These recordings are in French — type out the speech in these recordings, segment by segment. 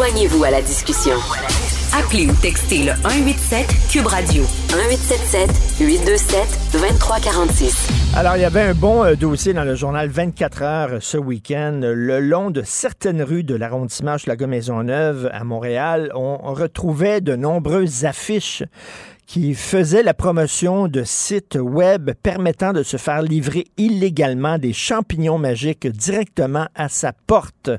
Joignez-vous à la discussion. Appelez ou textez le 187 Cube Radio 1877 827 2346. Alors, il y avait un bon euh, dossier dans le journal 24 heures ce week-end. Le long de certaines rues de l'arrondissement de la Maisonneuve à Montréal, on retrouvait de nombreuses affiches qui faisait la promotion de sites web permettant de se faire livrer illégalement des champignons magiques directement à sa porte.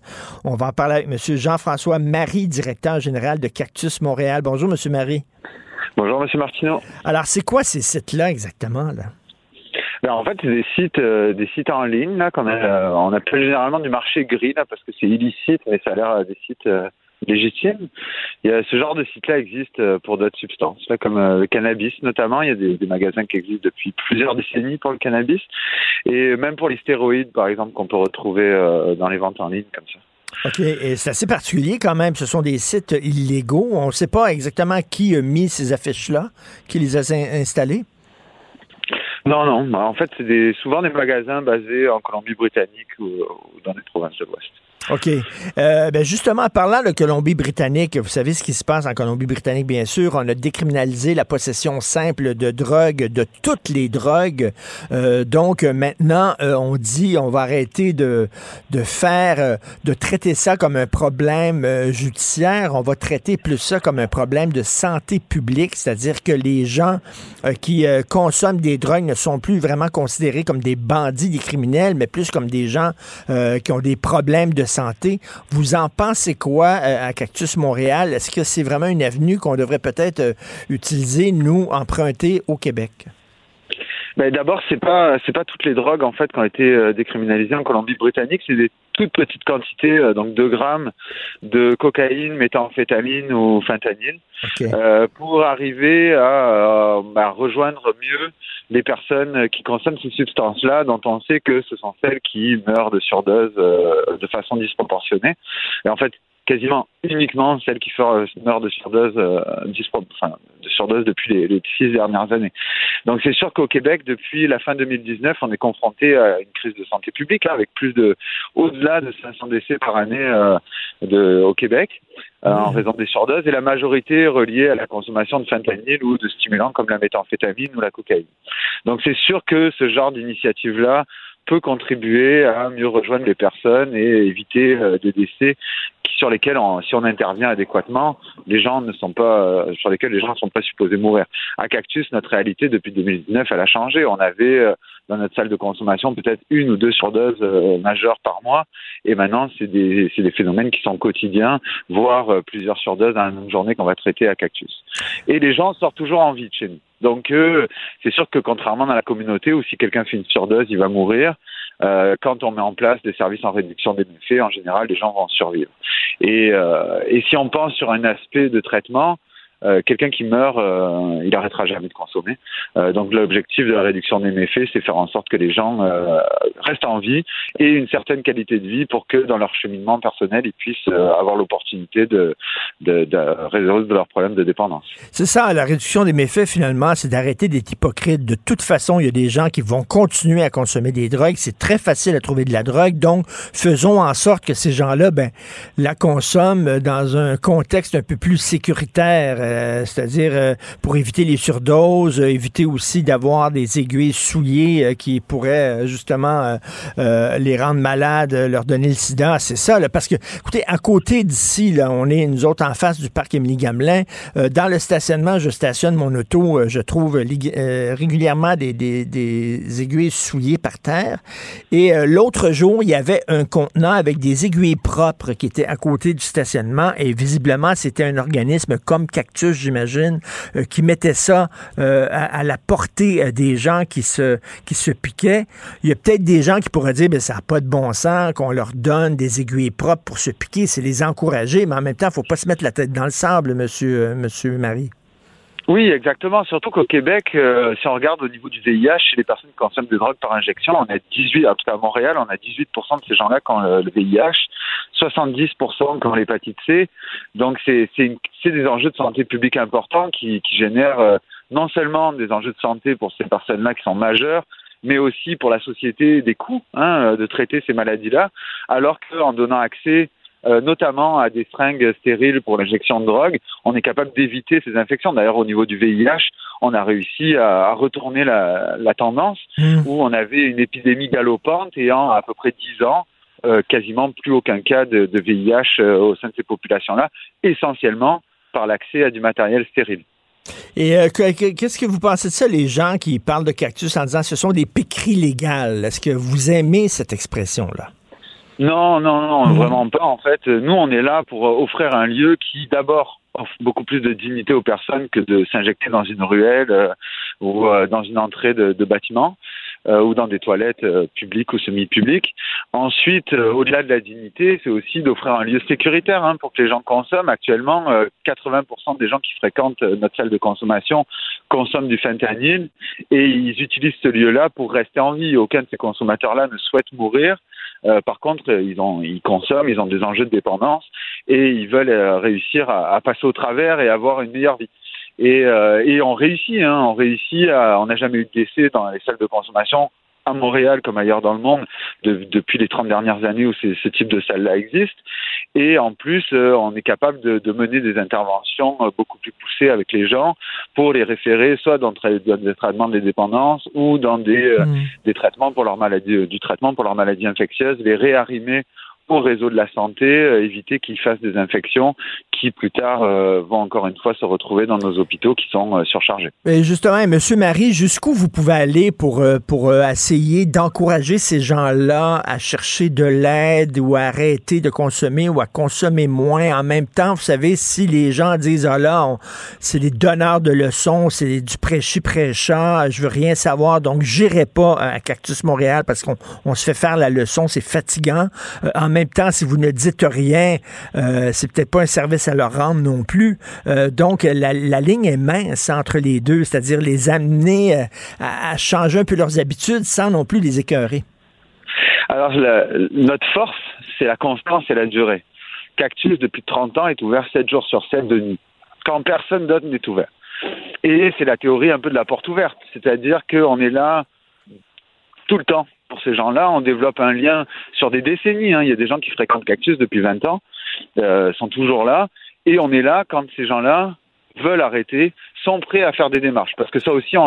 On va en parler avec M. Jean-François Marie, directeur général de Cactus Montréal. Bonjour, M. Marie. Bonjour, M. Martineau. Alors, c'est quoi ces sites-là exactement? Là? Ben, en fait, c'est des sites, euh, des sites en ligne là qu'on a, euh, on appelle généralement du marché gris là parce que c'est illicite, mais ça a l'air des sites euh, légitime. Il y a, ce genre de site-là existe euh, pour d'autres substances, là, comme euh, le cannabis notamment. Il y a des, des, magasins qui existent depuis plusieurs décennies pour le cannabis et même pour les stéroïdes, par exemple, qu'on peut retrouver euh, dans les ventes en ligne comme ça. OK, et c'est assez particulier quand même. Ce sont des sites illégaux. On ne sait pas exactement qui a mis ces affiches-là, qui les a installées. Non, non. Bah, en fait, c'est des, souvent des magasins basés en Colombie-Britannique ou, ou dans les provinces de l'Ouest. OK. Euh, ben justement, en parlant de Colombie-Britannique, vous savez ce qui se passe en Colombie-Britannique, bien sûr. On a décriminalisé la possession simple de drogue, de toutes les drogues. Euh, donc maintenant, euh, on dit on va arrêter de, de faire, euh, de traiter ça comme un problème euh, judiciaire. On va traiter plus ça comme un problème de santé publique, c'est-à-dire que les gens qui consomment des drogues ne sont plus vraiment considérés comme des bandits, des criminels, mais plus comme des gens qui ont des problèmes de santé. Vous en pensez quoi euh, à Cactus Montréal? Est-ce que c'est vraiment une avenue qu'on devrait peut-être euh, utiliser, nous, emprunter au Québec? Ben d'abord, c'est pas pas toutes les drogues en fait qui ont été euh, décriminalisées en Colombie-Britannique, toutes petites quantités, donc 2 grammes de cocaïne, méthamphétamine ou fentanyl, euh, pour arriver à, à, rejoindre mieux les personnes qui consomment ces substances-là, dont on sait que ce sont celles qui meurent de surdose euh, de façon disproportionnée. Et en fait, quasiment uniquement celles qui meurent de surdose, euh, enfin, de surdose depuis les, les, six dernières années. Donc c'est sûr qu'au Québec, depuis la fin 2019, on est confronté à une crise de santé publique, là, avec plus de au-delà de 500 décès par année euh, de, au Québec. Euh, en raison des surdoses et la majorité reliée à la consommation de fentanyl ou de stimulants comme la méthamphétamine ou la cocaïne. Donc c'est sûr que ce genre d'initiative-là peut contribuer à mieux rejoindre les personnes et éviter euh, des décès sur lesquels, si on intervient adéquatement, les gens ne sont pas, euh, sur lesquels les gens ne sont pas supposés mourir. À Cactus, notre réalité depuis 2019, elle a changé. On avait euh, dans notre salle de consommation peut-être une ou deux surdoses majeures par mois, et maintenant c'est des, c'est des phénomènes qui sont quotidiens, voire plusieurs surdoses dans une journée qu'on va traiter à Cactus. Et les gens sortent toujours en vie de chez nous. Donc, euh, c'est sûr que contrairement dans la communauté où si quelqu'un fait une surdose, il va mourir, euh, quand on met en place des services en réduction des méfaits, en général, les gens vont survivre. Et, euh, et si on pense sur un aspect de traitement, euh, quelqu'un qui meurt, euh, il arrêtera jamais de consommer. Euh, donc l'objectif de la réduction des méfaits, c'est faire en sorte que les gens restent en vie et une certaine qualité de vie pour que dans leur cheminement personnel, ils puissent avoir l'opportunité de, de, résoudre leurs problèmes de dépendance. C'est ça, la réduction des méfaits, finalement, c'est d'arrêter d'être hypocrite. De toute façon, il y a des gens qui vont continuer à consommer des drogues. C'est très facile à trouver de la drogue. Donc, faisons en sorte que ces gens-là, ben, la consomment dans un contexte un peu plus sécuritaire euh, c'est-à-dire euh, pour éviter les surdoses, euh, éviter aussi d'avoir des aiguilles souillées qui pourraient justement les rendre malades, leur donner le sida. C'est ça, parce que, écoutez, à côté d'ici, là, on est nous autres en face du parc Émilie Gamelin. dans le stationnement, je stationne mon auto, je trouve régulièrement des, des, des, aiguilles souillées par terre. Et l'autre jour, il y avait un contenant avec des aiguilles propres qui étaient à côté du stationnement et visiblement, c'était un organisme comme Cactus j'imagine, euh, qui mettait ça euh, à, la portée euh, des gens qui se, qui se piquaient. Il y a peut-être des gens qui pourraient dire, ben, ça n'a pas de bon sens qu'on leur donne des aiguilles propres pour se piquer, c'est les encourager, mais en même temps, il ne faut pas se mettre la tête dans le sable, monsieur, monsieur Marie. Oui, exactement. Surtout qu'au Québec, euh, si on regarde au niveau du VIH, chez les personnes qui consomment des drogues par injection, on a 18, en tout cas à Montréal, on a 18% de ces gens-là qui ont le, VIH, 70% qui ont l'hépatite C. Donc c'est des enjeux de santé publique importants qui, qui génèrent euh, non seulement des enjeux de santé pour ces personnes-là qui sont majeures, mais aussi pour la société des coûts hein, de traiter ces maladies-là, alors qu'en donnant accès euh, notamment à des seringues stériles pour l'injection de drogue, on est capable d'éviter ces infections. D'ailleurs, au niveau du VIH, on a réussi à, retourner la, tendance mmh. où on avait une épidémie galopante et en à peu près 10 ans, euh, quasiment plus aucun cas de, de VIH euh, au sein de ces populations-là, essentiellement par l'accès à du matériel stérile. Et euh, qu'est-ce que vous pensez de ça, les gens qui parlent de cactus en disant ce sont des piqueries légales? Est-ce que vous aimez cette expression-là? Non, non, non, hmm. vraiment pas. En fait, nous, on est là pour offrir un lieu qui, d'abord, offre beaucoup plus de dignité aux personnes que de s'injecter dans une ruelle ou dans une entrée de, de bâtiment. Euh, ou dans des toilettes euh, publiques ou semi-publiques. Ensuite, euh, au-delà de la dignité, c'est aussi d'offrir un lieu sécuritaire hein, pour que les gens consomment. Actuellement, 80% des gens qui fréquentent notre salle de consommation consomment du fentanyl et ils utilisent ce lieu-là pour rester en vie. Aucun de ces consommateurs-là ne souhaite mourir. par contre, ils, ont, ils consomment, ils ont des enjeux de dépendance et ils veulent réussir à, à, passer au travers et avoir une meilleure vie. Et, euh, et on réussit, hein, on réussit. À, on n'a jamais eu de décès dans les salles de consommation à Montréal comme ailleurs dans le monde depuis les 30 dernières années où ce type de salle-là existe. Et en plus, euh, on est capable de, de, mener des interventions euh, beaucoup plus poussées avec les gens pour les référer soit dans, des traitements des dépendances ou dans des, euh, mmh. des traitements pour leur maladie, du traitement pour leur maladie infectieuse, les réarrimer au réseau de la santé, euh, éviter qu'ils fassent des infections qui plus tard euh, vont encore une fois se retrouver dans nos hôpitaux qui sont euh, surchargés. Mais justement, Monsieur Marie, jusqu'où vous pouvez aller pour pour essayer d'encourager ces gens-là à chercher de l'aide ou à arrêter de consommer ou à consommer moins? En même temps, vous savez, si les gens disent ah là, c'est des donneurs de leçons, c'est du prêchi prêchant, je veux rien savoir, donc j'irai pas à Cactus Montréal parce qu'on on se fait faire la leçon, c'est fatigant. en même temps, si vous ne dites rien, euh, c'est peut-être pas un service à leur rendre non plus. Euh, donc, la, ligne est mince entre les deux, c'est-à-dire les amener euh, à, changer un peu leurs habitudes sans non plus les écœurer. Alors, notre force, c'est la constance et la durée. Cactus, depuis 30 ans, est ouvert 7 jours sur 7 de nuit, quand personne d'autre n'est ouvert. Et c'est la théorie un peu de la porte ouverte, c'est-à-dire qu'on est là tout le temps pour ces gens-là. On développe un lien sur des décennies. Hein. Il y a des gens qui fréquentent Cactus depuis 20 ans, euh, sont toujours là. Et on est là quand ces gens-là veulent arrêter, sont prêts à faire des démarches. Parce que ça aussi,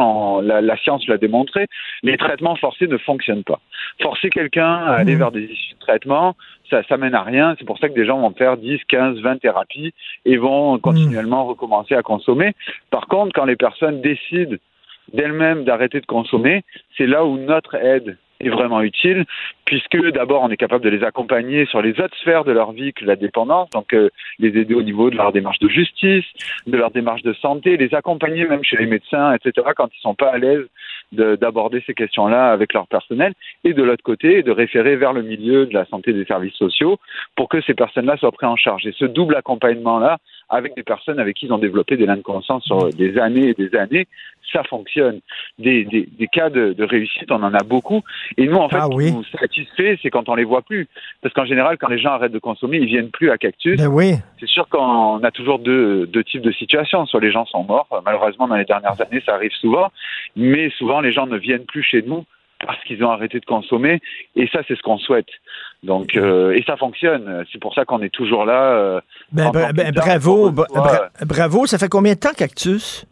la, science l'a démontré, les traitements forcés ne fonctionnent pas. Forcer quelqu'un à aller mmh. vers des issues de traitement, ça, ça mène à rien. C'est pour ça que des gens vont faire 10, 15, 20 thérapies et vont continuellement recommencer à consommer. Par contre, quand les personnes décident d'elles-mêmes d'arrêter de consommer, c'est là où notre aide est vraiment utile, puisque d'abord on est capable de les accompagner sur les autres sphères de leur vie que la dépendance, donc euh, les aider au niveau de leur démarche de justice, de leur démarche de santé, les accompagner même chez les médecins, etc., quand ils sont pas à l'aise d'aborder ces questions-là avec leur personnel, et de l'autre côté, de référer vers le milieu de la santé des services sociaux pour que ces personnes-là soient prises en charge. Et ce double accompagnement-là, avec des personnes avec qui ils ont développé des liens de conscience sur des années et des années, ça fonctionne. Des, des, des cas de, de, réussite, on en a beaucoup. Et nous, en fait, ah, ce qui nous satisfait, c'est quand on les voit plus. Parce qu'en général, quand les gens arrêtent de consommer, ils viennent plus à Cactus. Ben oui. C'est sûr qu'on a toujours deux, deux types de situations. Soit les gens sont morts, malheureusement, dans les dernières années, ça arrive souvent. Mais souvent, les gens ne viennent plus chez nous parce qu'ils ont arrêté de consommer. Et ça, c'est ce qu'on souhaite. Donc, euh, et ça fonctionne. C'est pour ça qu'on est toujours là. Euh, ben, ben, bravo, bravo. Ça fait combien de temps, Cactus?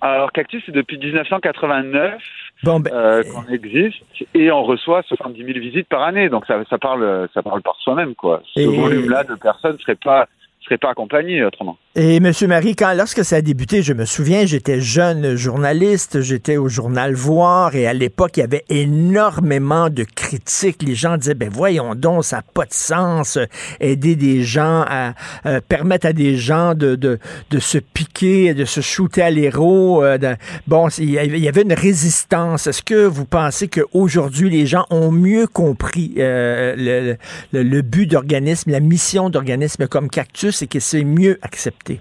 Alors, Cactus, c'est depuis 1989 ben, euh, qu'on existe et on reçoit 70 000 visites par année. Donc, ça, ça parle, ça parle par soi-même, quoi. Ce volume-là de personnes ne serait pas pas accompagné autrement. Et M. Marie, quand, lorsque ça a débuté, je me souviens, j'étais jeune journaliste, j'étais au journal Voir, et à l'époque, il y avait énormément de critiques. Les gens disaient, ben voyons donc, ça n'a pas de sens, aider des gens à euh, permettre à des gens de, de, de, se piquer, de se shooter à l'héros. Euh, bon, il y avait une résistance. Est-ce que vous pensez qu'aujourd'hui, les gens ont mieux compris euh, le, le but d'organisme, la mission d'organisme comme Cactus? C'est que c'est mieux accepté.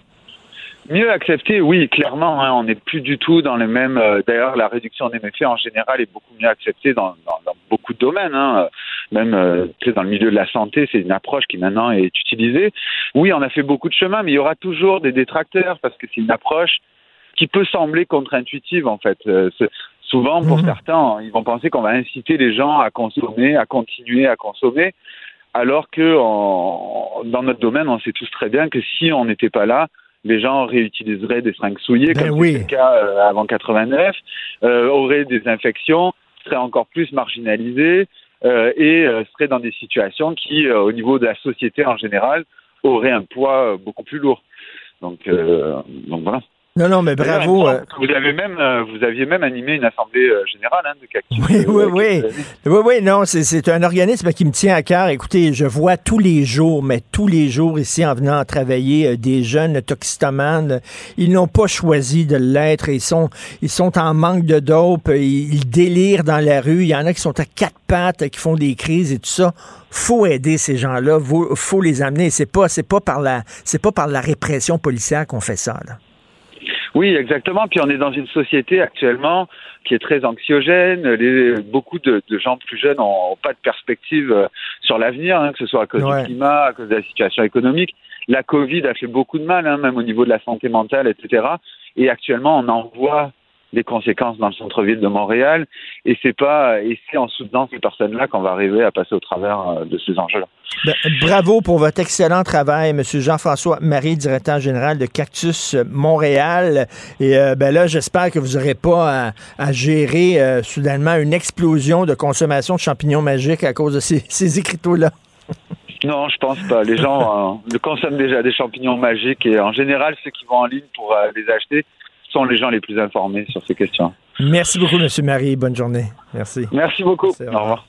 Mieux accepté, oui, clairement. Hein, on n'est plus du tout dans les mêmes. Euh, d'ailleurs, la réduction des méfaits en général est beaucoup mieux acceptée dans, beaucoup de domaines. Hein, même euh, dans le milieu de la santé, c'est une approche qui maintenant est utilisée. Oui, on a fait beaucoup de chemin, mais il y aura toujours des détracteurs parce que c'est une approche qui peut sembler contre-intuitive en fait. Euh, souvent, pour mhm. certains, ils vont penser qu'on va inciter les gens à consommer, à continuer à consommer alors que dans notre domaine, on sait tous très bien que si on n'était pas là, les gens réutiliseraient des seringues souillées, ben comme c'était le cas euh, avant 89, euh, auraient des infections, seraient encore plus marginalisés euh, et seraient dans des situations qui, au niveau de la société en général, auraient un poids beaucoup plus lourd. Donc, donc voilà. Non, non, mais bravo. Euh. Vous avez même, euh, vous aviez même animé une assemblée euh, générale hein, de Cactus. Oui, oui, oui. Oui, oui, non, c'est un organisme qui me tient à cœur. Écoutez, je vois tous les jours, mais tous les jours ici en venant travailler, des jeunes toxistomanes. Ils n'ont pas choisi de l'être. Ils sont, ils sont en manque de dope. Ils, délirent dans la rue. Il y en a qui sont à quatre pattes, qui font des crises et tout ça faut aider ces gens-là, faut, faut les amener. C'est pas, c'est pas par la, c'est pas par la répression policière qu'on fait ça. Là. Oui, exactement. Puis on est dans une société actuellement qui est très anxiogène. Les, beaucoup de, gens plus jeunes n'ont pas de perspective euh, sur l'avenir, hein, que ce soit à cause du climat, à cause de la situation économique. La Covid a fait beaucoup de mal, hein, même au niveau de la santé mentale, etc. Et actuellement, on en voit des conséquences dans le centre-ville de Montréal. Et c'est pas, et c'est en soutenant ces personnes-là qu'on va arriver à passer au travers euh, de ces enjeux-là. Ben, bravo pour votre excellent travail, M. Jean-François Marie, directeur général de Cactus Montréal. Et euh, ben là, j'espère que vous n'aurez pas à, gérer euh, soudainement une explosion de consommation de champignons magiques à cause de ces, ces écriteaux-là. Non, je pense pas. Les gens consomment déjà des champignons magiques et en général, ceux qui vont en ligne pour les acheter, sont les gens les plus informés sur ces questions. Merci beaucoup, M. Marie. Bonne journée. Merci. Merci beaucoup. Au revoir.